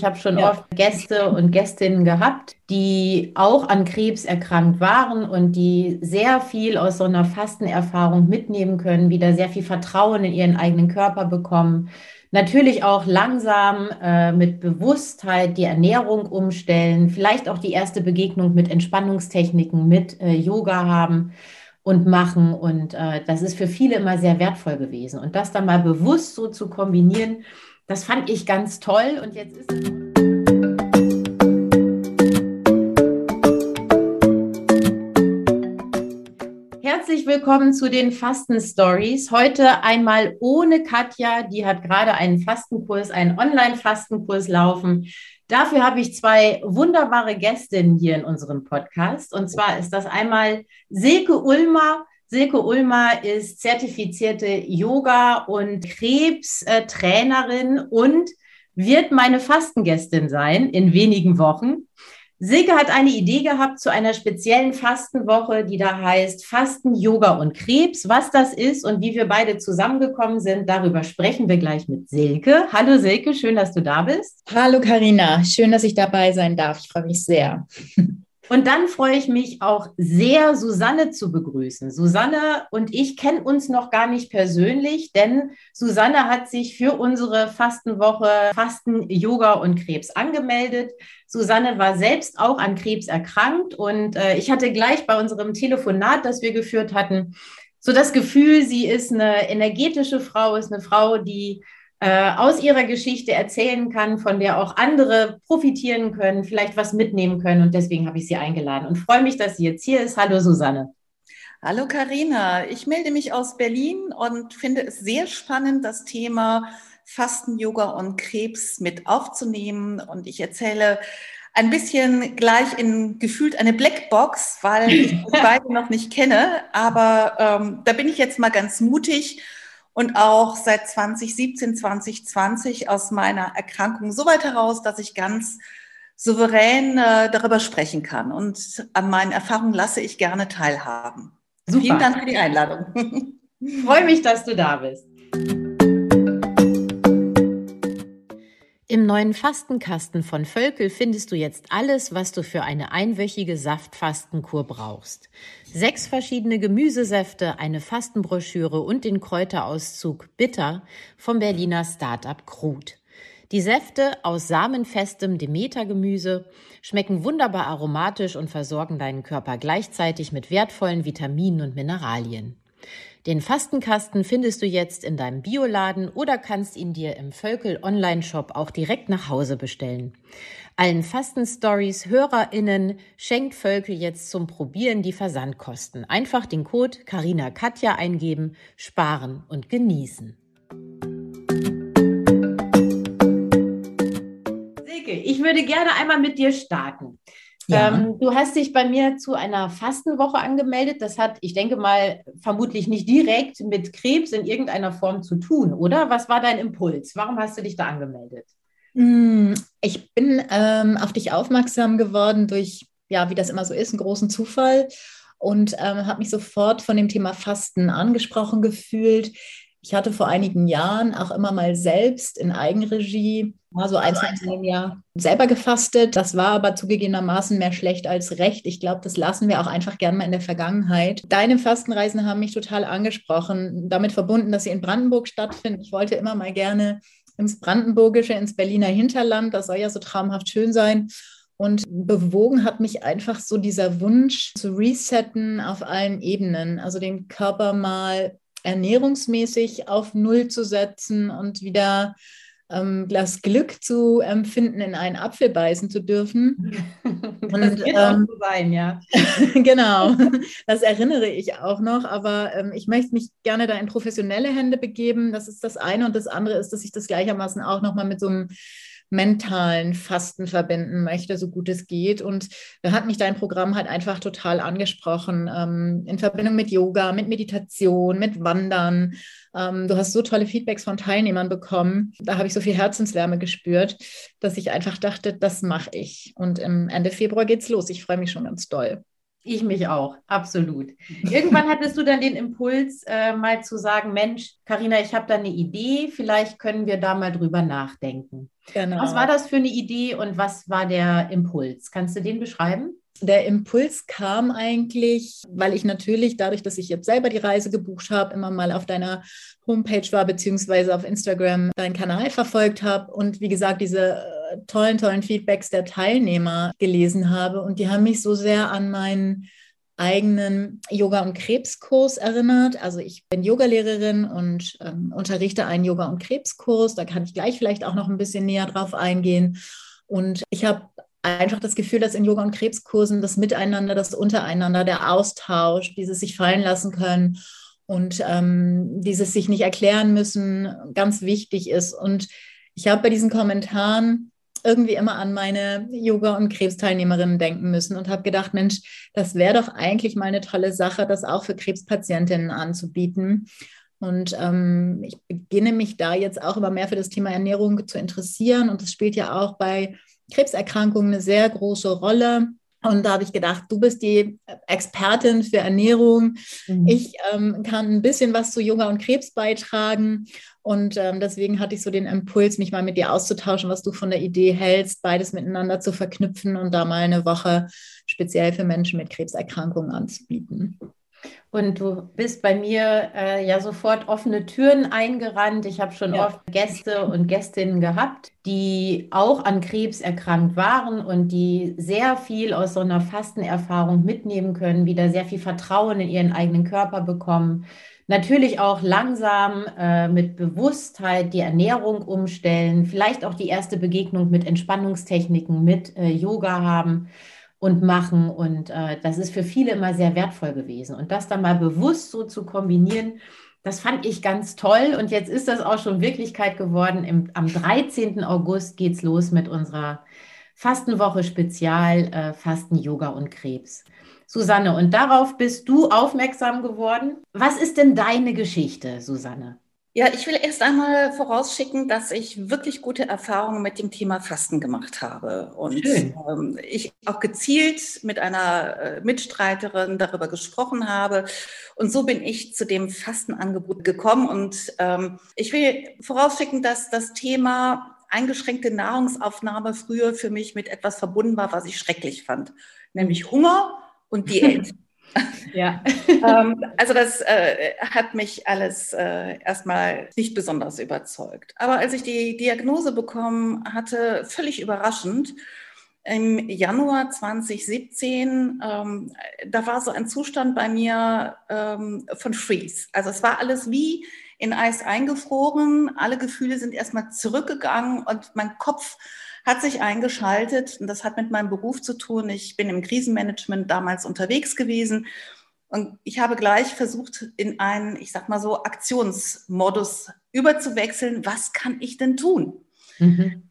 Ich habe schon ja. oft Gäste und Gästinnen gehabt, die auch an Krebs erkrankt waren und die sehr viel aus so einer Fastenerfahrung mitnehmen können, wieder sehr viel Vertrauen in ihren eigenen Körper bekommen. Natürlich auch langsam äh, mit Bewusstheit die Ernährung umstellen, vielleicht auch die erste Begegnung mit Entspannungstechniken, mit äh, Yoga haben und machen. Und äh, das ist für viele immer sehr wertvoll gewesen. Und das dann mal bewusst so zu kombinieren, das fand ich ganz toll. Und jetzt ist es. Herzlich willkommen zu den Fasten Stories. Heute einmal ohne Katja, die hat gerade einen Fastenkurs, einen Online-Fastenkurs laufen. Dafür habe ich zwei wunderbare Gästinnen hier in unserem Podcast. Und zwar ist das einmal Silke Ulmer. Silke Ulmer ist zertifizierte Yoga- und Krebstrainerin und wird meine Fastengästin sein in wenigen Wochen. Silke hat eine Idee gehabt zu einer speziellen Fastenwoche, die da heißt Fasten, Yoga und Krebs. Was das ist und wie wir beide zusammengekommen sind, darüber sprechen wir gleich mit Silke. Hallo Silke, schön, dass du da bist. Hallo Karina, schön, dass ich dabei sein darf. Ich freue mich sehr. Und dann freue ich mich auch sehr, Susanne zu begrüßen. Susanne und ich kennen uns noch gar nicht persönlich, denn Susanne hat sich für unsere Fastenwoche Fasten, Yoga und Krebs angemeldet. Susanne war selbst auch an Krebs erkrankt und äh, ich hatte gleich bei unserem Telefonat, das wir geführt hatten, so das Gefühl, sie ist eine energetische Frau, ist eine Frau, die äh, aus ihrer Geschichte erzählen kann, von der auch andere profitieren können, vielleicht was mitnehmen können. Und deswegen habe ich sie eingeladen und freue mich, dass sie jetzt hier ist. Hallo Susanne. Hallo Karina, ich melde mich aus Berlin und finde es sehr spannend, das Thema Fasten, Yoga und Krebs mit aufzunehmen. Und ich erzähle ein bisschen gleich in gefühlt eine Blackbox, weil ich beide noch nicht kenne. Aber ähm, da bin ich jetzt mal ganz mutig und auch seit 2017, 2020 aus meiner Erkrankung so weit heraus, dass ich ganz souverän äh, darüber sprechen kann. Und an meinen Erfahrungen lasse ich gerne teilhaben. Super. Vielen Dank für die Einladung. Freue mich, dass du da bist. Im neuen Fastenkasten von Völkel findest du jetzt alles, was du für eine einwöchige Saftfastenkur brauchst. Sechs verschiedene Gemüsesäfte, eine Fastenbroschüre und den Kräuterauszug Bitter vom Berliner Startup Krut. Die Säfte aus samenfestem Demetergemüse schmecken wunderbar aromatisch und versorgen deinen Körper gleichzeitig mit wertvollen Vitaminen und Mineralien. Den Fastenkasten findest du jetzt in deinem Bioladen oder kannst ihn dir im Völkel Online-Shop auch direkt nach Hause bestellen. Allen Fasten-Stories HörerInnen schenkt Völkel jetzt zum Probieren die Versandkosten. Einfach den Code Carina Katja eingeben, sparen und genießen. Silke, ich würde gerne einmal mit dir starten. Ja. Ähm, du hast dich bei mir zu einer Fastenwoche angemeldet. Das hat, ich denke mal, vermutlich nicht direkt mit Krebs in irgendeiner Form zu tun, oder? Was war dein Impuls? Warum hast du dich da angemeldet? Hm, ich bin ähm, auf dich aufmerksam geworden durch, ja, wie das immer so ist, einen großen Zufall und ähm, habe mich sofort von dem Thema Fasten angesprochen gefühlt. Ich hatte vor einigen Jahren auch immer mal selbst in Eigenregie, mal so ein, zwei Mal im Jahr, selber gefastet. Das war aber zugegebenermaßen mehr schlecht als recht. Ich glaube, das lassen wir auch einfach gerne mal in der Vergangenheit. Deine Fastenreisen haben mich total angesprochen, damit verbunden, dass sie in Brandenburg stattfinden. Ich wollte immer mal gerne ins Brandenburgische, ins Berliner Hinterland. Das soll ja so traumhaft schön sein. Und bewogen hat mich einfach so dieser Wunsch zu resetten auf allen Ebenen, also den Körper mal ernährungsmäßig auf Null zu setzen und wieder ähm, das Glück zu empfinden, in einen Apfel beißen zu dürfen. Das und, wird ähm, auch so sein, ja. genau, das erinnere ich auch noch, aber ähm, ich möchte mich gerne da in professionelle Hände begeben. Das ist das eine und das andere ist, dass ich das gleichermaßen auch nochmal mit so einem mentalen Fasten verbinden möchte, so gut es geht. Und da hat mich dein Programm halt einfach total angesprochen, ähm, in Verbindung mit Yoga, mit Meditation, mit Wandern. Ähm, du hast so tolle Feedbacks von Teilnehmern bekommen. Da habe ich so viel Herzenswärme gespürt, dass ich einfach dachte, das mache ich. Und im Ende Februar geht's los. Ich freue mich schon ganz doll. Ich mich auch, absolut. Irgendwann hattest du dann den Impuls, äh, mal zu sagen, Mensch, Karina, ich habe da eine Idee, vielleicht können wir da mal drüber nachdenken. Genau. Was war das für eine Idee und was war der Impuls? Kannst du den beschreiben? Der Impuls kam eigentlich, weil ich natürlich dadurch, dass ich jetzt selber die Reise gebucht habe, immer mal auf deiner Homepage war, beziehungsweise auf Instagram deinen Kanal verfolgt habe und wie gesagt, diese äh, tollen, tollen Feedbacks der Teilnehmer gelesen habe. Und die haben mich so sehr an meinen eigenen Yoga- und Krebskurs erinnert. Also ich bin Yogalehrerin und ähm, unterrichte einen Yoga- und Krebskurs. Da kann ich gleich vielleicht auch noch ein bisschen näher drauf eingehen. Und ich habe einfach das Gefühl, dass in Yoga- und Krebskursen das Miteinander, das Untereinander, der Austausch, dieses sich fallen lassen können und ähm, dieses sich nicht erklären müssen, ganz wichtig ist. Und ich habe bei diesen Kommentaren irgendwie immer an meine Yoga- und Krebsteilnehmerinnen denken müssen und habe gedacht, Mensch, das wäre doch eigentlich mal eine tolle Sache, das auch für Krebspatientinnen anzubieten. Und ähm, ich beginne mich da jetzt auch immer mehr für das Thema Ernährung zu interessieren. Und das spielt ja auch bei Krebserkrankungen eine sehr große Rolle. Und da habe ich gedacht, du bist die Expertin für Ernährung. Mhm. Ich ähm, kann ein bisschen was zu Yoga und Krebs beitragen. Und ähm, deswegen hatte ich so den Impuls, mich mal mit dir auszutauschen, was du von der Idee hältst, beides miteinander zu verknüpfen und da mal eine Woche speziell für Menschen mit Krebserkrankungen anzubieten. Und du bist bei mir äh, ja sofort offene Türen eingerannt. Ich habe schon ja. oft Gäste und Gästinnen gehabt, die auch an Krebs erkrankt waren und die sehr viel aus so einer Fastenerfahrung mitnehmen können, wieder sehr viel Vertrauen in ihren eigenen Körper bekommen. Natürlich auch langsam äh, mit Bewusstheit die Ernährung umstellen, vielleicht auch die erste Begegnung mit Entspannungstechniken, mit äh, Yoga haben und machen. Und äh, das ist für viele immer sehr wertvoll gewesen. Und das dann mal bewusst so zu kombinieren, das fand ich ganz toll. Und jetzt ist das auch schon Wirklichkeit geworden. Im, am 13. August geht es los mit unserer Fastenwoche Spezial äh, Fasten, Yoga und Krebs. Susanne, und darauf bist du aufmerksam geworden. Was ist denn deine Geschichte, Susanne? Ja, ich will erst einmal vorausschicken, dass ich wirklich gute Erfahrungen mit dem Thema Fasten gemacht habe und ähm, ich auch gezielt mit einer äh, Mitstreiterin darüber gesprochen habe. Und so bin ich zu dem Fastenangebot gekommen. Und ähm, ich will vorausschicken, dass das Thema eingeschränkte Nahrungsaufnahme früher für mich mit etwas verbunden war, was ich schrecklich fand, nämlich Hunger und Diät. Ja. ähm, also das äh, hat mich alles äh, erstmal nicht besonders überzeugt. Aber als ich die Diagnose bekommen hatte, völlig überraschend, im Januar 2017, ähm, da war so ein Zustand bei mir ähm, von Freeze. Also es war alles wie in Eis eingefroren. Alle Gefühle sind erstmal zurückgegangen und mein Kopf hat sich eingeschaltet und das hat mit meinem Beruf zu tun. Ich bin im Krisenmanagement damals unterwegs gewesen und ich habe gleich versucht, in einen, ich sag mal so, Aktionsmodus überzuwechseln. Was kann ich denn tun? Mhm.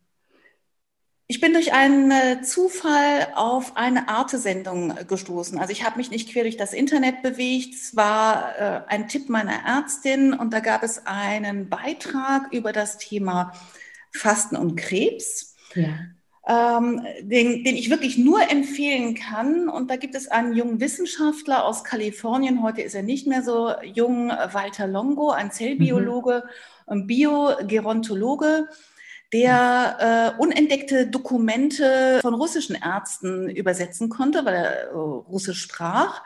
Ich bin durch einen äh, Zufall auf eine Arte-Sendung gestoßen. Also ich habe mich nicht quer durch das Internet bewegt. Es war äh, ein Tipp meiner Ärztin und da gab es einen Beitrag über das Thema Fasten und Krebs ja. ähm, den, den ich wirklich nur empfehlen kann. Und da gibt es einen jungen Wissenschaftler aus Kalifornien, heute ist er nicht mehr so jung, Walter Longo, ein Zellbiologe, mhm. Biogerontologe der äh, unentdeckte Dokumente von russischen Ärzten übersetzen konnte, weil er äh, Russisch sprach.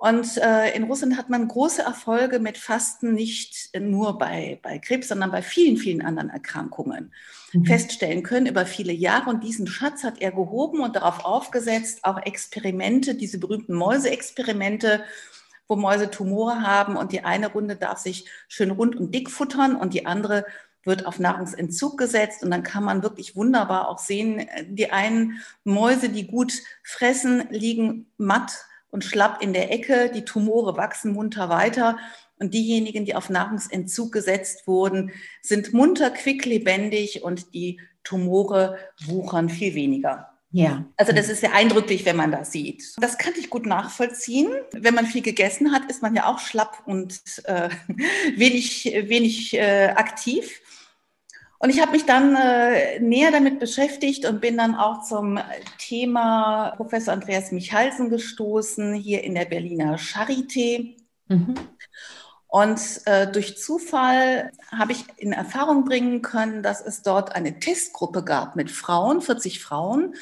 Und äh, in Russland hat man große Erfolge mit Fasten, nicht nur bei, bei Krebs, sondern bei vielen, vielen anderen Erkrankungen mhm. feststellen können über viele Jahre. Und diesen Schatz hat er gehoben und darauf aufgesetzt, auch Experimente, diese berühmten Mäuseexperimente, wo Mäuse Tumore haben und die eine Runde darf sich schön rund und dick futtern und die andere wird auf Nahrungsentzug gesetzt und dann kann man wirklich wunderbar auch sehen, die einen Mäuse, die gut fressen, liegen matt und schlapp in der Ecke, die Tumore wachsen munter weiter und diejenigen, die auf Nahrungsentzug gesetzt wurden, sind munter, quicklebendig und die Tumore wuchern viel weniger. Ja. Also das ist sehr eindrücklich, wenn man das sieht. Das kann ich gut nachvollziehen. Wenn man viel gegessen hat, ist man ja auch schlapp und äh, wenig, wenig äh, aktiv. Und ich habe mich dann äh, näher damit beschäftigt und bin dann auch zum Thema Professor Andreas Michalsen gestoßen, hier in der Berliner Charité. Mhm. Und äh, durch Zufall habe ich in Erfahrung bringen können, dass es dort eine Testgruppe gab mit Frauen, 40 Frauen.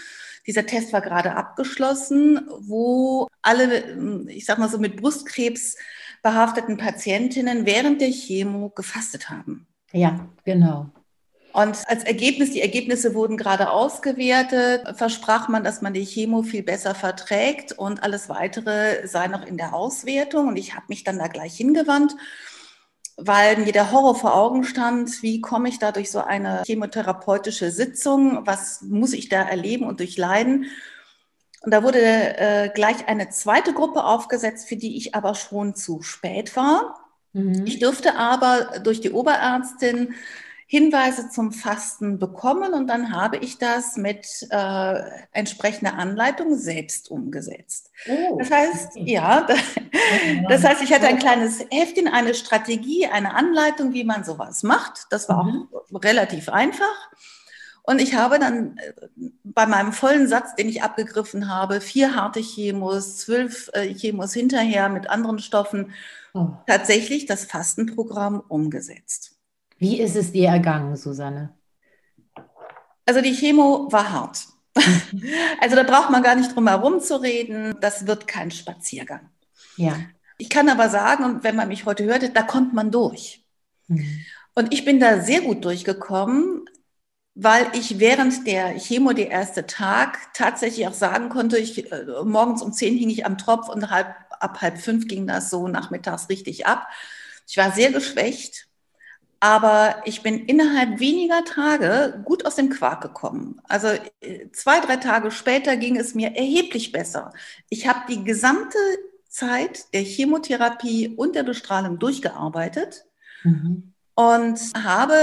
Dieser Test war gerade abgeschlossen, wo alle, ich sag mal so, mit Brustkrebs behafteten Patientinnen während der Chemo gefastet haben. Ja, genau. Und als Ergebnis, die Ergebnisse wurden gerade ausgewertet, versprach man, dass man die Chemo viel besser verträgt und alles weitere sei noch in der Auswertung. Und ich habe mich dann da gleich hingewandt, weil mir der Horror vor Augen stand, wie komme ich da durch so eine chemotherapeutische Sitzung, was muss ich da erleben und durchleiden. Und da wurde äh, gleich eine zweite Gruppe aufgesetzt, für die ich aber schon zu spät war. Mhm. Ich durfte aber durch die Oberärztin Hinweise zum Fasten bekommen und dann habe ich das mit äh, entsprechender Anleitung selbst umgesetzt. Oh, das heißt, ja, das heißt, ich hatte ein kleines Heftchen, eine Strategie, eine Anleitung, wie man sowas macht. Das war mhm. auch relativ einfach. Und ich habe dann äh, bei meinem vollen Satz, den ich abgegriffen habe, vier harte Chemos, zwölf äh, Chemos hinterher mit anderen Stoffen, oh. tatsächlich das Fastenprogramm umgesetzt. Wie ist es dir ergangen, Susanne? Also die Chemo war hart. also da braucht man gar nicht drum herum zu reden. Das wird kein Spaziergang. Ja. Ich kann aber sagen, und wenn man mich heute hört, da kommt man durch. Mhm. Und ich bin da sehr gut durchgekommen, weil ich während der Chemo, der erste Tag, tatsächlich auch sagen konnte, ich, äh, morgens um zehn hing ich am Tropf und halb, ab halb fünf ging das so nachmittags richtig ab. Ich war sehr geschwächt aber ich bin innerhalb weniger Tage gut aus dem Quark gekommen. Also äh, zwei, drei Tage später ging es mir erheblich besser. Ich habe die gesamte Zeit der Chemotherapie und der Bestrahlung durchgearbeitet mhm. und habe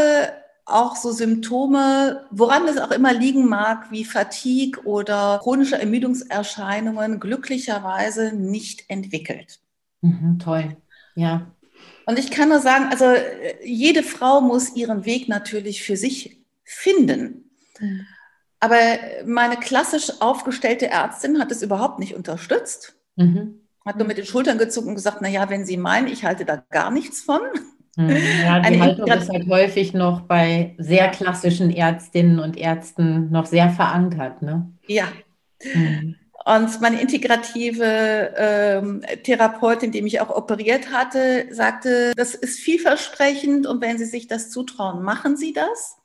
auch so Symptome, woran es auch immer liegen mag, wie Fatigue oder chronische Ermüdungserscheinungen, glücklicherweise nicht entwickelt. Mhm, toll, ja. Und ich kann nur sagen, also jede Frau muss ihren Weg natürlich für sich finden. Mhm. Aber meine klassisch aufgestellte Ärztin hat es überhaupt nicht unterstützt. Mhm. Hat nur mit den Schultern gezuckt und gesagt, na ja, wenn Sie meinen, ich halte da gar nichts von. Mhm. Ja, die Eine Haltung ist halt häufig noch bei sehr klassischen Ärztinnen und Ärzten noch sehr verankert. Ne? Ja. Mhm. Und meine integrative ähm, Therapeutin, die mich auch operiert hatte, sagte, das ist vielversprechend und wenn Sie sich das zutrauen, machen Sie das.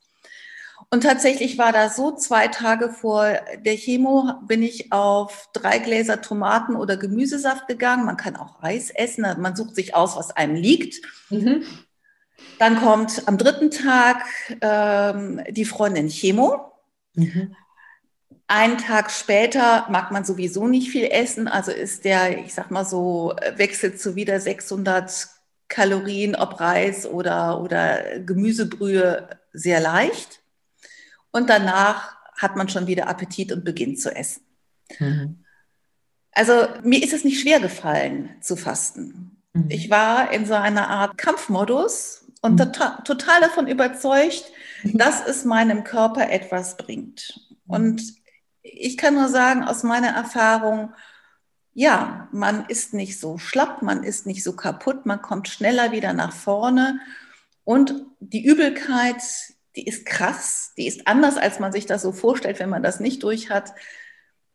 Und tatsächlich war das so, zwei Tage vor der Chemo bin ich auf drei Gläser Tomaten oder Gemüsesaft gegangen. Man kann auch Reis essen, man sucht sich aus, was einem liegt. Mhm. Dann kommt am dritten Tag ähm, die Freundin Chemo. Mhm. Einen Tag später mag man sowieso nicht viel essen, also ist der, ich sag mal so, wechselt zu wieder 600 Kalorien, ob Reis oder, oder Gemüsebrühe, sehr leicht. Und danach hat man schon wieder Appetit und beginnt zu essen. Mhm. Also mir ist es nicht schwer gefallen zu fasten. Mhm. Ich war in so einer Art Kampfmodus und mhm. total, total davon überzeugt, dass es meinem Körper etwas bringt. Und ich kann nur sagen, aus meiner Erfahrung, ja, man ist nicht so schlapp, man ist nicht so kaputt, man kommt schneller wieder nach vorne. Und die Übelkeit, die ist krass, die ist anders, als man sich das so vorstellt, wenn man das nicht durch hat.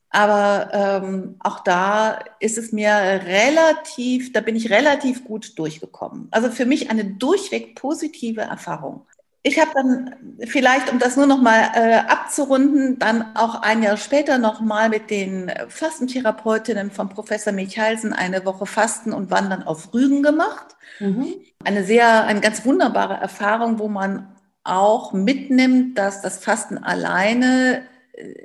Aber ähm, auch da ist es mir relativ, da bin ich relativ gut durchgekommen. Also für mich eine durchweg positive Erfahrung. Ich habe dann vielleicht, um das nur noch mal äh, abzurunden, dann auch ein Jahr später noch mal mit den Fastentherapeutinnen von Professor Michalsen eine Woche Fasten und Wandern auf Rügen gemacht. Mhm. Eine sehr, eine ganz wunderbare Erfahrung, wo man auch mitnimmt, dass das Fasten alleine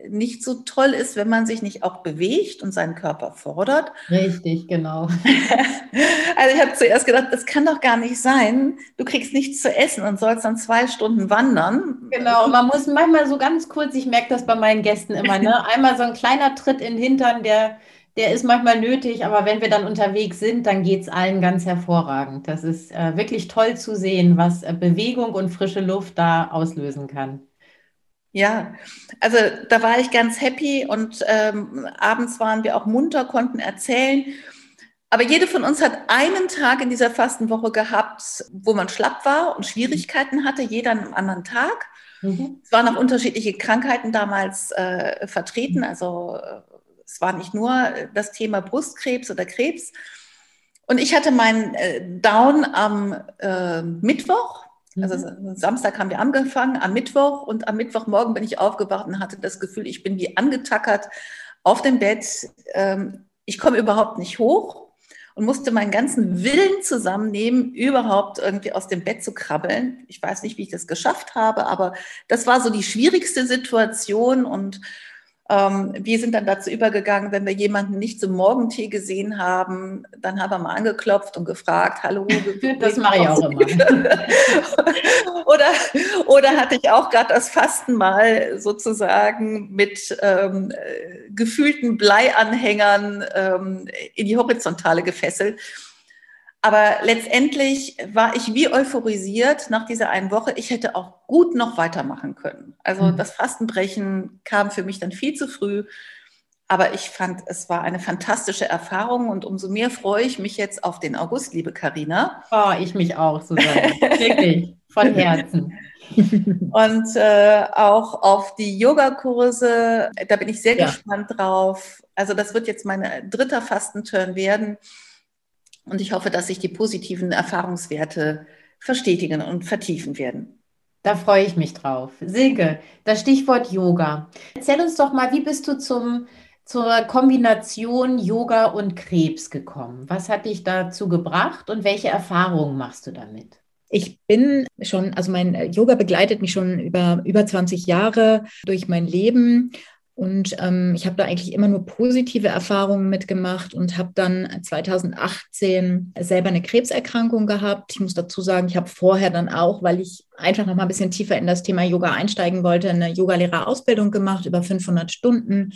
nicht so toll ist, wenn man sich nicht auch bewegt und seinen Körper fordert. Richtig, genau. also ich habe zuerst gedacht, das kann doch gar nicht sein. Du kriegst nichts zu essen und sollst dann zwei Stunden wandern. Genau, man muss manchmal so ganz kurz, ich merke das bei meinen Gästen immer, ne? einmal so ein kleiner Tritt in den Hintern, der, der ist manchmal nötig, aber wenn wir dann unterwegs sind, dann geht es allen ganz hervorragend. Das ist äh, wirklich toll zu sehen, was äh, Bewegung und frische Luft da auslösen kann. Ja, also da war ich ganz happy und ähm, abends waren wir auch munter, konnten erzählen. Aber jede von uns hat einen Tag in dieser Fastenwoche gehabt, wo man schlapp war und Schwierigkeiten hatte, jeder an einem anderen Tag. Mhm. Es waren auch unterschiedliche Krankheiten damals äh, vertreten. Also äh, es war nicht nur das Thema Brustkrebs oder Krebs. Und ich hatte meinen äh, Down am äh, Mittwoch. Also mhm. Samstag haben wir angefangen, am Mittwoch. Und am Mittwochmorgen bin ich aufgewacht und hatte das Gefühl, ich bin wie angetackert auf dem Bett. Ähm, ich komme überhaupt nicht hoch und musste meinen ganzen Willen zusammennehmen, überhaupt irgendwie aus dem Bett zu krabbeln. Ich weiß nicht, wie ich das geschafft habe, aber das war so die schwierigste Situation und wir sind dann dazu übergegangen, wenn wir jemanden nicht zum Morgentee gesehen haben, dann haben wir mal angeklopft und gefragt, hallo. das mache ich auch immer. oder, oder hatte ich auch gerade das Fasten mal sozusagen mit ähm, gefühlten Bleianhängern ähm, in die Horizontale gefesselt. Aber letztendlich war ich wie euphorisiert nach dieser einen Woche. Ich hätte auch gut noch weitermachen können. Also mhm. das Fastenbrechen kam für mich dann viel zu früh. Aber ich fand, es war eine fantastische Erfahrung und umso mehr freue ich mich jetzt auf den August, liebe Karina. Oh, ich mich auch, Susanne. Wirklich, von Herzen. und äh, auch auf die Yogakurse. Da bin ich sehr ja. gespannt drauf. Also das wird jetzt mein dritter Fastenturn werden. Und ich hoffe, dass sich die positiven Erfahrungswerte verstetigen und vertiefen werden. Da freue ich mich drauf. Silke, das Stichwort Yoga. Erzähl uns doch mal, wie bist du zum, zur Kombination Yoga und Krebs gekommen? Was hat dich dazu gebracht und welche Erfahrungen machst du damit? Ich bin schon, also mein Yoga begleitet mich schon über über 20 Jahre durch mein Leben und ähm, ich habe da eigentlich immer nur positive Erfahrungen mitgemacht und habe dann 2018 selber eine Krebserkrankung gehabt. Ich muss dazu sagen, ich habe vorher dann auch, weil ich einfach noch mal ein bisschen tiefer in das Thema Yoga einsteigen wollte, eine Yogalehrerausbildung gemacht über 500 Stunden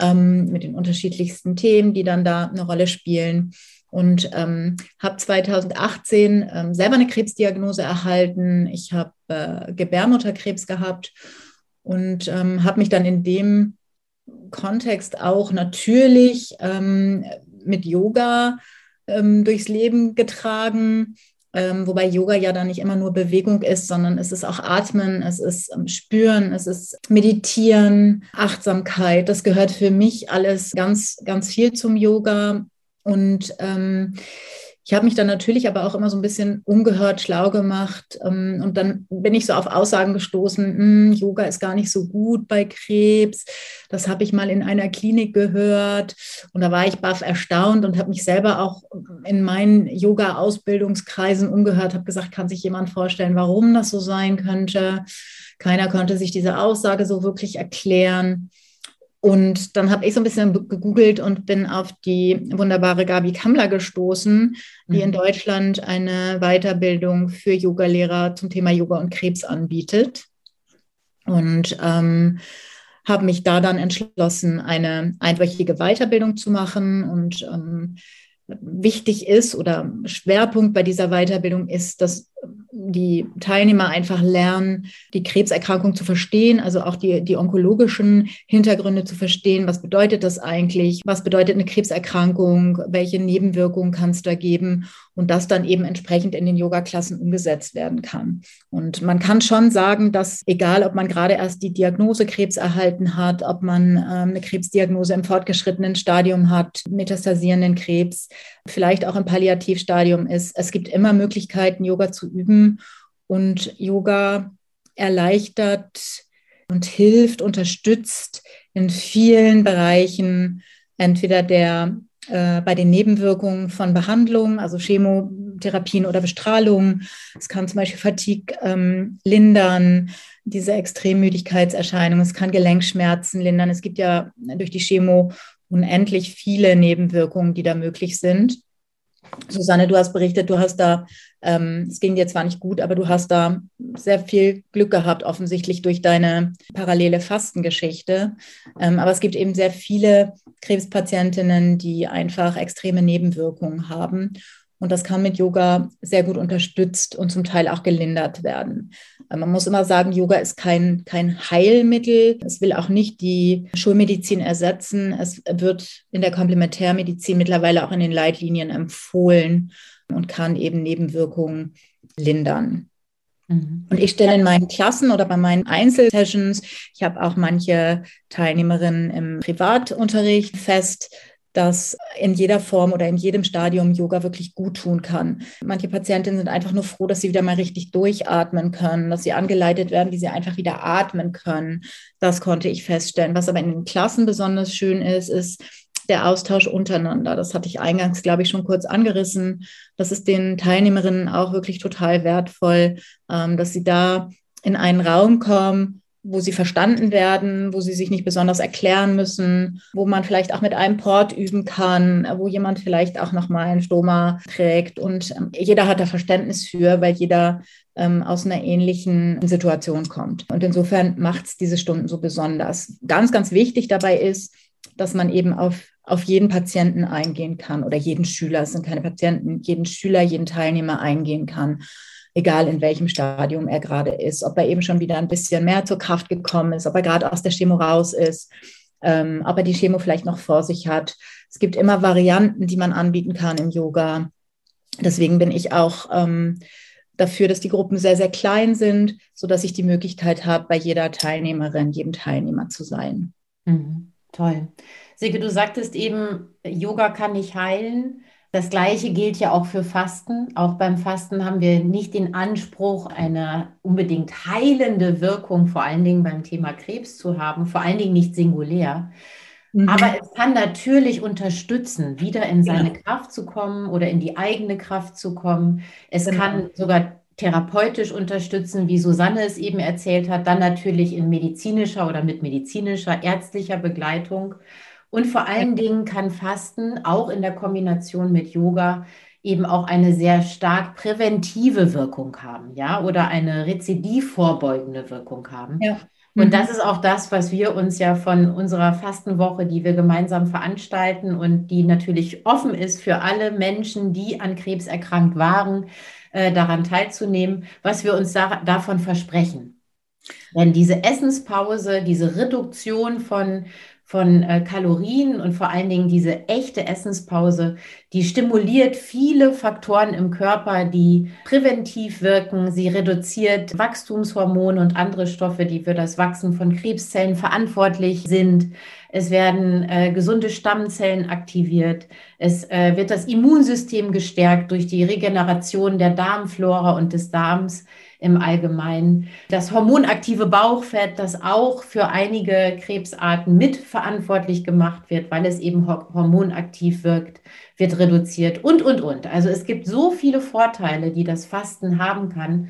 ähm, mit den unterschiedlichsten Themen, die dann da eine Rolle spielen und ähm, habe 2018 ähm, selber eine Krebsdiagnose erhalten. Ich habe äh, Gebärmutterkrebs gehabt und ähm, habe mich dann in dem Kontext auch natürlich ähm, mit Yoga ähm, durchs Leben getragen. Ähm, wobei Yoga ja dann nicht immer nur Bewegung ist, sondern es ist auch Atmen, es ist ähm, Spüren, es ist Meditieren, Achtsamkeit. Das gehört für mich alles ganz, ganz viel zum Yoga. Und ähm, ich habe mich dann natürlich aber auch immer so ein bisschen ungehört schlau gemacht. Ähm, und dann bin ich so auf Aussagen gestoßen, hm, Yoga ist gar nicht so gut bei Krebs. Das habe ich mal in einer Klinik gehört. Und da war ich baff erstaunt und habe mich selber auch in meinen Yoga-Ausbildungskreisen umgehört, habe gesagt, kann sich jemand vorstellen, warum das so sein könnte? Keiner konnte sich diese Aussage so wirklich erklären. Und dann habe ich so ein bisschen gegoogelt und bin auf die wunderbare Gabi Kammler gestoßen, die mhm. in Deutschland eine Weiterbildung für Yogalehrer zum Thema Yoga und Krebs anbietet. Und ähm, habe mich da dann entschlossen, eine einwöchige Weiterbildung zu machen. Und ähm, wichtig ist oder Schwerpunkt bei dieser Weiterbildung ist, dass die Teilnehmer einfach lernen, die Krebserkrankung zu verstehen, also auch die, die onkologischen Hintergründe zu verstehen. Was bedeutet das eigentlich? Was bedeutet eine Krebserkrankung? Welche Nebenwirkungen kann es da geben? Und das dann eben entsprechend in den Yoga-Klassen umgesetzt werden kann. Und man kann schon sagen, dass egal, ob man gerade erst die Diagnose Krebs erhalten hat, ob man ähm, eine Krebsdiagnose im fortgeschrittenen Stadium hat, metastasierenden Krebs, vielleicht auch im Palliativstadium ist, es gibt immer Möglichkeiten, Yoga zu üben. Und Yoga erleichtert und hilft, unterstützt in vielen Bereichen, entweder der äh, bei den Nebenwirkungen von Behandlungen, also Chemotherapien oder Bestrahlung. Es kann zum Beispiel Fatigue ähm, lindern, diese Extremmüdigkeitserscheinungen. Es kann Gelenkschmerzen lindern. Es gibt ja durch die Chemo unendlich viele Nebenwirkungen, die da möglich sind. Susanne, du hast berichtet, du hast da ähm, es ging dir zwar nicht gut, aber du hast da sehr viel Glück gehabt, offensichtlich durch deine parallele Fastengeschichte. Ähm, aber es gibt eben sehr viele Krebspatientinnen, die einfach extreme Nebenwirkungen haben. Und das kann mit Yoga sehr gut unterstützt und zum Teil auch gelindert werden. Äh, man muss immer sagen, Yoga ist kein, kein Heilmittel. Es will auch nicht die Schulmedizin ersetzen. Es wird in der Komplementärmedizin mittlerweile auch in den Leitlinien empfohlen und kann eben Nebenwirkungen lindern. Mhm. Und ich stelle in meinen Klassen oder bei meinen Einzelsessions, ich habe auch manche Teilnehmerinnen im Privatunterricht fest, dass in jeder Form oder in jedem Stadium Yoga wirklich gut tun kann. Manche Patientinnen sind einfach nur froh, dass sie wieder mal richtig durchatmen können, dass sie angeleitet werden, wie sie einfach wieder atmen können. Das konnte ich feststellen. Was aber in den Klassen besonders schön ist, ist, der Austausch untereinander. Das hatte ich eingangs, glaube ich, schon kurz angerissen. Das ist den Teilnehmerinnen auch wirklich total wertvoll, ähm, dass sie da in einen Raum kommen, wo sie verstanden werden, wo sie sich nicht besonders erklären müssen, wo man vielleicht auch mit einem Port üben kann, wo jemand vielleicht auch nochmal einen Stoma trägt. Und ähm, jeder hat da Verständnis für, weil jeder ähm, aus einer ähnlichen Situation kommt. Und insofern macht es diese Stunden so besonders. Ganz, ganz wichtig dabei ist, dass man eben auf auf jeden Patienten eingehen kann oder jeden Schüler, es sind keine Patienten, jeden Schüler, jeden Teilnehmer eingehen kann, egal in welchem Stadium er gerade ist, ob er eben schon wieder ein bisschen mehr zur Kraft gekommen ist, ob er gerade aus der Chemo raus ist, ähm, ob er die Chemo vielleicht noch vor sich hat. Es gibt immer Varianten, die man anbieten kann im Yoga. Deswegen bin ich auch ähm, dafür, dass die Gruppen sehr, sehr klein sind, sodass ich die Möglichkeit habe, bei jeder Teilnehmerin, jedem Teilnehmer zu sein. Mhm. Toll. Silke, du sagtest eben, Yoga kann nicht heilen. Das Gleiche gilt ja auch für Fasten. Auch beim Fasten haben wir nicht den Anspruch, eine unbedingt heilende Wirkung, vor allen Dingen beim Thema Krebs zu haben, vor allen Dingen nicht singulär. Mhm. Aber es kann natürlich unterstützen, wieder in seine ja. Kraft zu kommen oder in die eigene Kraft zu kommen. Es genau. kann sogar therapeutisch unterstützen, wie Susanne es eben erzählt hat, dann natürlich in medizinischer oder mit medizinischer, ärztlicher Begleitung. Und vor allen Dingen kann Fasten auch in der Kombination mit Yoga eben auch eine sehr stark präventive Wirkung haben, ja, oder eine rezidivvorbeugende Wirkung haben. Ja. Und mhm. das ist auch das, was wir uns ja von unserer Fastenwoche, die wir gemeinsam veranstalten und die natürlich offen ist für alle Menschen, die an Krebs erkrankt waren, äh, daran teilzunehmen, was wir uns da, davon versprechen. Denn diese Essenspause, diese Reduktion von, von äh, Kalorien und vor allen Dingen diese echte Essenspause, die stimuliert viele Faktoren im Körper, die präventiv wirken. Sie reduziert Wachstumshormone und andere Stoffe, die für das Wachsen von Krebszellen verantwortlich sind. Es werden äh, gesunde Stammzellen aktiviert. Es äh, wird das Immunsystem gestärkt durch die Regeneration der Darmflora und des Darms im Allgemeinen. Das hormonaktive Bauchfett, das auch für einige Krebsarten mitverantwortlich gemacht wird, weil es eben hormonaktiv wirkt, wird reduziert und, und, und. Also es gibt so viele Vorteile, die das Fasten haben kann.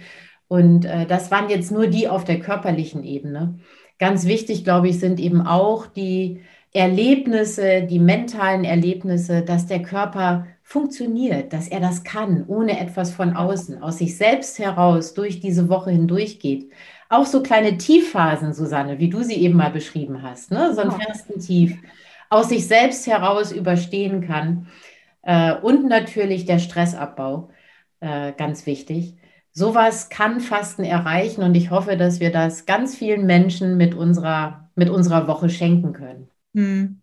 Und äh, das waren jetzt nur die auf der körperlichen Ebene. Ganz wichtig, glaube ich, sind eben auch die Erlebnisse, die mentalen Erlebnisse, dass der Körper funktioniert, dass er das kann, ohne etwas von außen, aus sich selbst heraus durch diese Woche hindurchgeht. Auch so kleine Tiefphasen, Susanne, wie du sie eben mal beschrieben hast, ne? so ein festen Tief, aus sich selbst heraus überstehen kann. Äh, und natürlich der Stressabbau, äh, ganz wichtig. Sowas kann Fasten erreichen und ich hoffe, dass wir das ganz vielen Menschen mit unserer, mit unserer Woche schenken können. Hm.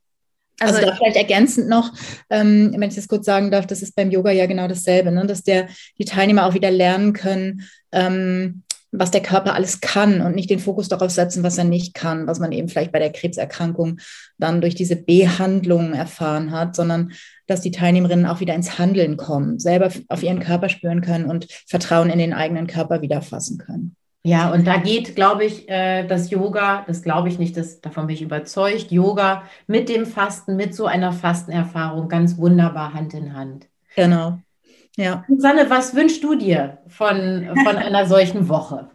Also, also da vielleicht ergänzend noch, ähm, wenn ich das kurz sagen darf, das ist beim Yoga ja genau dasselbe, ne? dass der, die Teilnehmer auch wieder lernen können, ähm, was der Körper alles kann und nicht den Fokus darauf setzen, was er nicht kann, was man eben vielleicht bei der Krebserkrankung dann durch diese Behandlung erfahren hat, sondern dass die Teilnehmerinnen auch wieder ins Handeln kommen, selber auf ihren Körper spüren können und Vertrauen in den eigenen Körper wieder fassen können. Ja, und da geht, glaube ich, äh, das Yoga, das glaube ich nicht, das, davon bin ich überzeugt, Yoga mit dem Fasten, mit so einer Fastenerfahrung ganz wunderbar Hand in Hand. Genau. Ja. Susanne, was wünschst du dir von, von einer solchen Woche?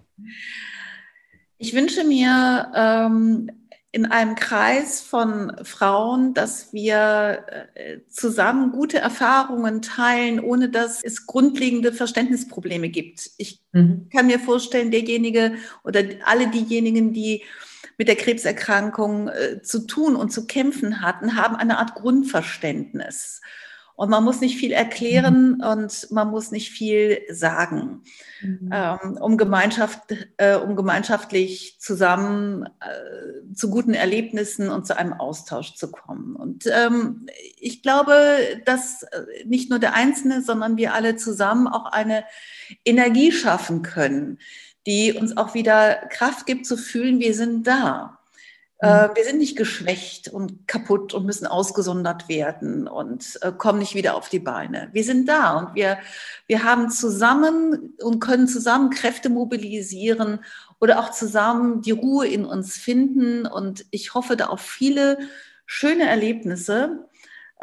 Ich wünsche mir ähm, in einem Kreis von Frauen, dass wir äh, zusammen gute Erfahrungen teilen, ohne dass es grundlegende Verständnisprobleme gibt. Ich mhm. kann mir vorstellen, derjenige oder alle diejenigen, die mit der Krebserkrankung äh, zu tun und zu kämpfen hatten, haben eine Art Grundverständnis. Und man muss nicht viel erklären und man muss nicht viel sagen, mhm. ähm, um, Gemeinschaft, äh, um gemeinschaftlich zusammen äh, zu guten Erlebnissen und zu einem Austausch zu kommen. Und ähm, ich glaube, dass äh, nicht nur der Einzelne, sondern wir alle zusammen auch eine Energie schaffen können, die uns auch wieder Kraft gibt zu fühlen, wir sind da. Äh, mhm. wir sind nicht geschwächt und kaputt und müssen ausgesondert werden und äh, kommen nicht wieder auf die Beine. Wir sind da und wir, wir haben zusammen und können zusammen Kräfte mobilisieren oder auch zusammen die Ruhe in uns finden. Und ich hoffe da auf viele schöne Erlebnisse,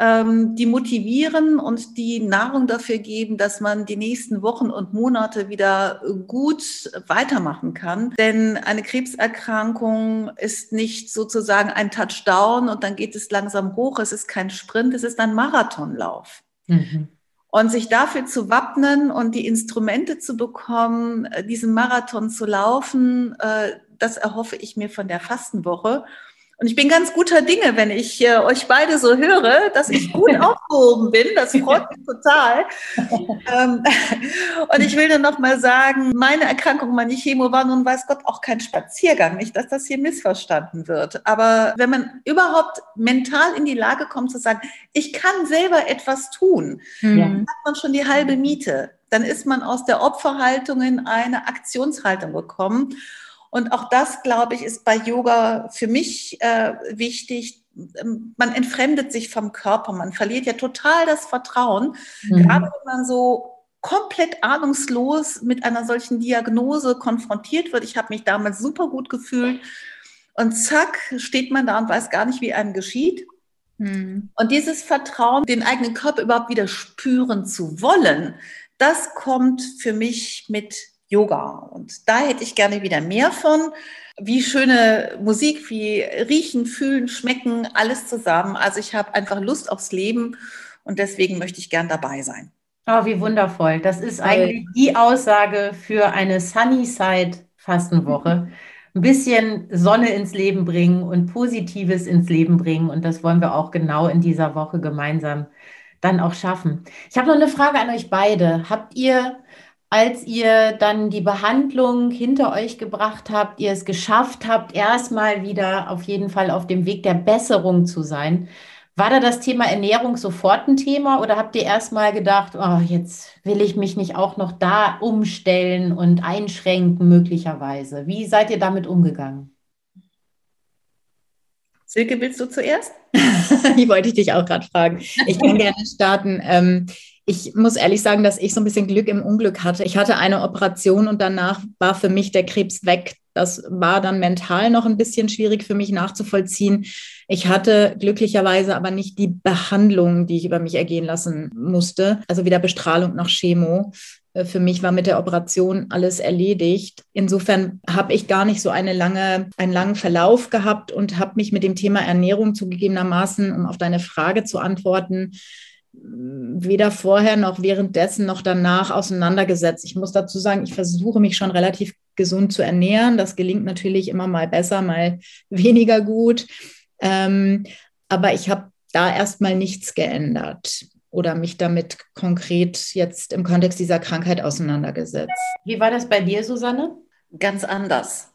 die motivieren und die Nahrung dafür geben, dass man die nächsten Wochen und Monate wieder gut weitermachen kann. Denn eine Krebserkrankung ist nicht sozusagen ein Touchdown und dann geht es langsam hoch. Es ist kein Sprint, es ist ein Marathonlauf. Mhm. Und sich dafür zu wappnen und die Instrumente zu bekommen, äh, diesen Marathon zu laufen, äh, das erhoffe ich mir von der Fastenwoche. Und ich bin ganz guter Dinge, wenn ich äh, euch beide so höre, dass ich gut aufgehoben bin. Das freut mich total. ähm, und ich will nur noch mal sagen, meine Erkrankung, meine Chemo war nun weiß Gott auch kein Spaziergang. Nicht, dass das hier missverstanden wird. Aber wenn man überhaupt mental in die Lage kommt zu sagen, ich kann selber etwas tun, mhm. dann hat man schon die halbe Miete. Dann ist man aus der Opferhaltung in eine Aktionshaltung gekommen. Und auch das, glaube ich, ist bei Yoga für mich äh, wichtig. Ähm, man entfremdet sich vom Körper, man verliert ja total das Vertrauen, mhm. gerade wenn man so komplett ahnungslos mit einer solchen Diagnose konfrontiert wird. Ich habe mich damals super gut gefühlt und zack steht man da und weiß gar nicht, wie einem geschieht. Mhm. Und dieses Vertrauen, den eigenen Körper überhaupt wieder spüren zu wollen, das kommt für mich mit Yoga. Und da hätte ich gerne wieder mehr von. Wie schöne Musik, wie riechen, fühlen, schmecken, alles zusammen. Also ich habe einfach Lust aufs Leben und deswegen möchte ich gern dabei sein. Oh, wie wundervoll. Das ist eigentlich die Aussage für eine Sunnyside Fastenwoche. Ein bisschen Sonne ins Leben bringen und Positives ins Leben bringen. Und das wollen wir auch genau in dieser Woche gemeinsam dann auch schaffen. Ich habe noch eine Frage an euch beide. Habt ihr als ihr dann die Behandlung hinter euch gebracht habt, ihr es geschafft habt, erstmal wieder auf jeden Fall auf dem Weg der Besserung zu sein, war da das Thema Ernährung sofort ein Thema oder habt ihr erstmal gedacht, oh, jetzt will ich mich nicht auch noch da umstellen und einschränken möglicherweise? Wie seid ihr damit umgegangen? Silke, willst du zuerst? Die wollte ich dich auch gerade fragen. Ich kann gerne starten. Ähm, ich muss ehrlich sagen, dass ich so ein bisschen Glück im Unglück hatte. Ich hatte eine Operation und danach war für mich der Krebs weg. Das war dann mental noch ein bisschen schwierig für mich nachzuvollziehen. Ich hatte glücklicherweise aber nicht die Behandlung, die ich über mich ergehen lassen musste. Also weder Bestrahlung noch Chemo. Äh, für mich war mit der Operation alles erledigt. Insofern habe ich gar nicht so eine lange, einen langen Verlauf gehabt und habe mich mit dem Thema Ernährung zugegebenermaßen, um auf deine Frage zu antworten, weder vorher noch währenddessen noch danach auseinandergesetzt. Ich muss dazu sagen, ich versuche mich schon relativ gesund zu ernähren. Das gelingt natürlich immer mal besser, mal weniger gut. Ähm, aber ich habe da erstmal nichts geändert oder mich damit konkret jetzt im Kontext dieser Krankheit auseinandergesetzt. Wie war das bei dir, Susanne? Ganz anders.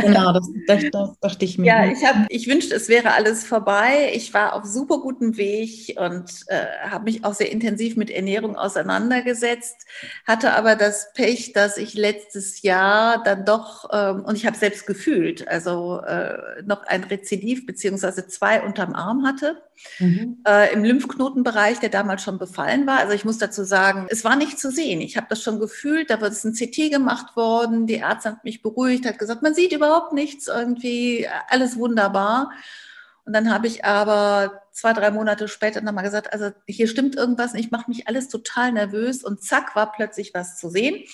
Genau, das, das, das dachte ich mir. Ja, ich, hab, ich wünschte, es wäre alles vorbei. Ich war auf super gutem Weg und äh, habe mich auch sehr intensiv mit Ernährung auseinandergesetzt, hatte aber das Pech, dass ich letztes Jahr dann doch, ähm, und ich habe selbst gefühlt, also äh, noch ein Rezidiv beziehungsweise zwei unterm Arm hatte. Mhm. Äh, im Lymphknotenbereich, der damals schon befallen war. Also ich muss dazu sagen, es war nicht zu sehen. Ich habe das schon gefühlt, da wird es ein CT gemacht worden, die Ärzte hat mich beruhigt, hat gesagt, man sieht überhaupt nichts, irgendwie alles wunderbar. Und dann habe ich aber zwei, drei Monate später nochmal gesagt, also hier stimmt irgendwas und ich mache mich alles total nervös und zack war plötzlich was zu sehen.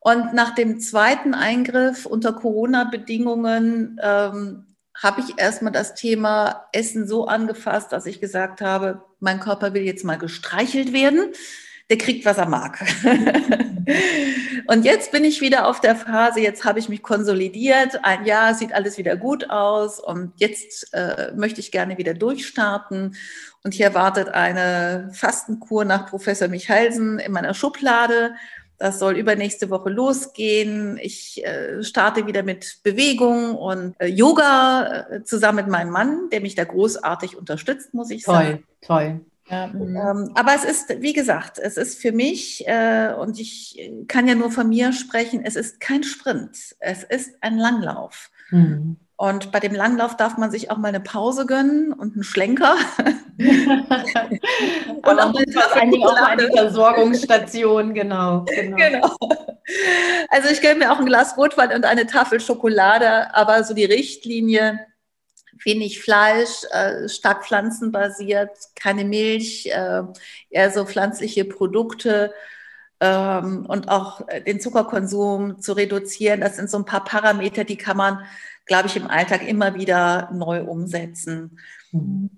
Und nach dem zweiten Eingriff unter Corona-Bedingungen ähm, habe ich erstmal das Thema Essen so angefasst, dass ich gesagt habe, mein Körper will jetzt mal gestreichelt werden. Der kriegt, was er mag. und jetzt bin ich wieder auf der Phase, jetzt habe ich mich konsolidiert. Ein Jahr sieht alles wieder gut aus und jetzt äh, möchte ich gerne wieder durchstarten. Und hier wartet eine Fastenkur nach Professor Michalsen in meiner Schublade. Das soll übernächste Woche losgehen. Ich äh, starte wieder mit Bewegung und äh, Yoga äh, zusammen mit meinem Mann, der mich da großartig unterstützt, muss ich toll, sagen. Toll, toll. Ja, mhm. ähm, aber es ist, wie gesagt, es ist für mich, äh, und ich kann ja nur von mir sprechen, es ist kein Sprint, es ist ein Langlauf. Mhm. Und bei dem Langlauf darf man sich auch mal eine Pause gönnen und einen Schlenker. und auch, eine auch eine Versorgungsstation, genau, genau. genau. Also ich gönne mir auch ein Glas Rotwein und eine Tafel Schokolade, aber so die Richtlinie, wenig Fleisch, äh, stark pflanzenbasiert, keine Milch, äh, eher so pflanzliche Produkte ähm, und auch den Zuckerkonsum zu reduzieren. Das sind so ein paar Parameter, die kann man glaube ich, im Alltag immer wieder neu umsetzen.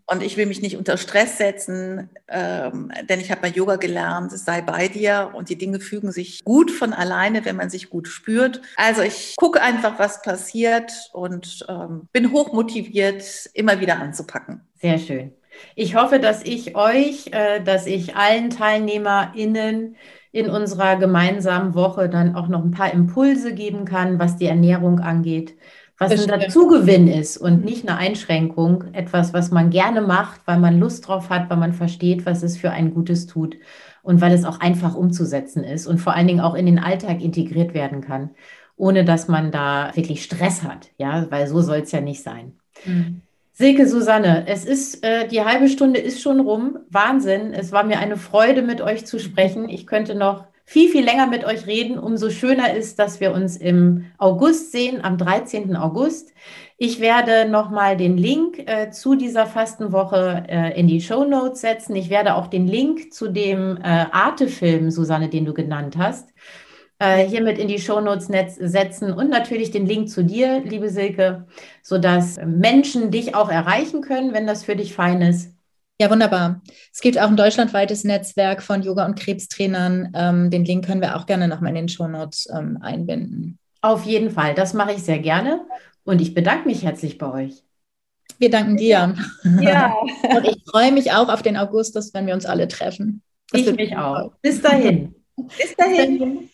Und ich will mich nicht unter Stress setzen, ähm, denn ich habe bei Yoga gelernt, es sei bei dir und die Dinge fügen sich gut von alleine, wenn man sich gut spürt. Also ich gucke einfach, was passiert und ähm, bin hoch motiviert, immer wieder anzupacken. Sehr schön. Ich hoffe, dass ich euch, äh, dass ich allen TeilnehmerInnen in unserer gemeinsamen Woche dann auch noch ein paar Impulse geben kann, was die Ernährung angeht was das ein Dazugewinn ist und nicht eine Einschränkung, etwas, was man gerne macht, weil man Lust drauf hat, weil man versteht, was es für ein Gutes tut und weil es auch einfach umzusetzen ist und vor allen Dingen auch in den Alltag integriert werden kann, ohne dass man da wirklich Stress hat, ja, weil so soll es ja nicht sein. Mhm. Silke, Susanne, es ist, äh, die halbe Stunde ist schon rum. Wahnsinn. Es war mir eine Freude, mit euch zu sprechen. Ich könnte noch viel, viel länger mit euch reden. Umso schöner ist, dass wir uns im August sehen, am 13. August. Ich werde nochmal den Link äh, zu dieser Fastenwoche äh, in die Show Notes setzen. Ich werde auch den Link zu dem äh, Arte-Film, Susanne, den du genannt hast, äh, hiermit in die Show Notes setzen und natürlich den Link zu dir, liebe Silke, sodass Menschen dich auch erreichen können, wenn das für dich fein ist. Ja, wunderbar. Es gibt auch ein deutschlandweites Netzwerk von Yoga- und Krebstrainern. Ähm, den Link können wir auch gerne nochmal in den Shownotes ähm, einbinden. Auf jeden Fall, das mache ich sehr gerne und ich bedanke mich herzlich bei euch. Wir danken dir. Ja. und ich freue mich auch auf den Augustus, wenn wir uns alle treffen. Das ich mich auch. Bis dahin. Bis dahin.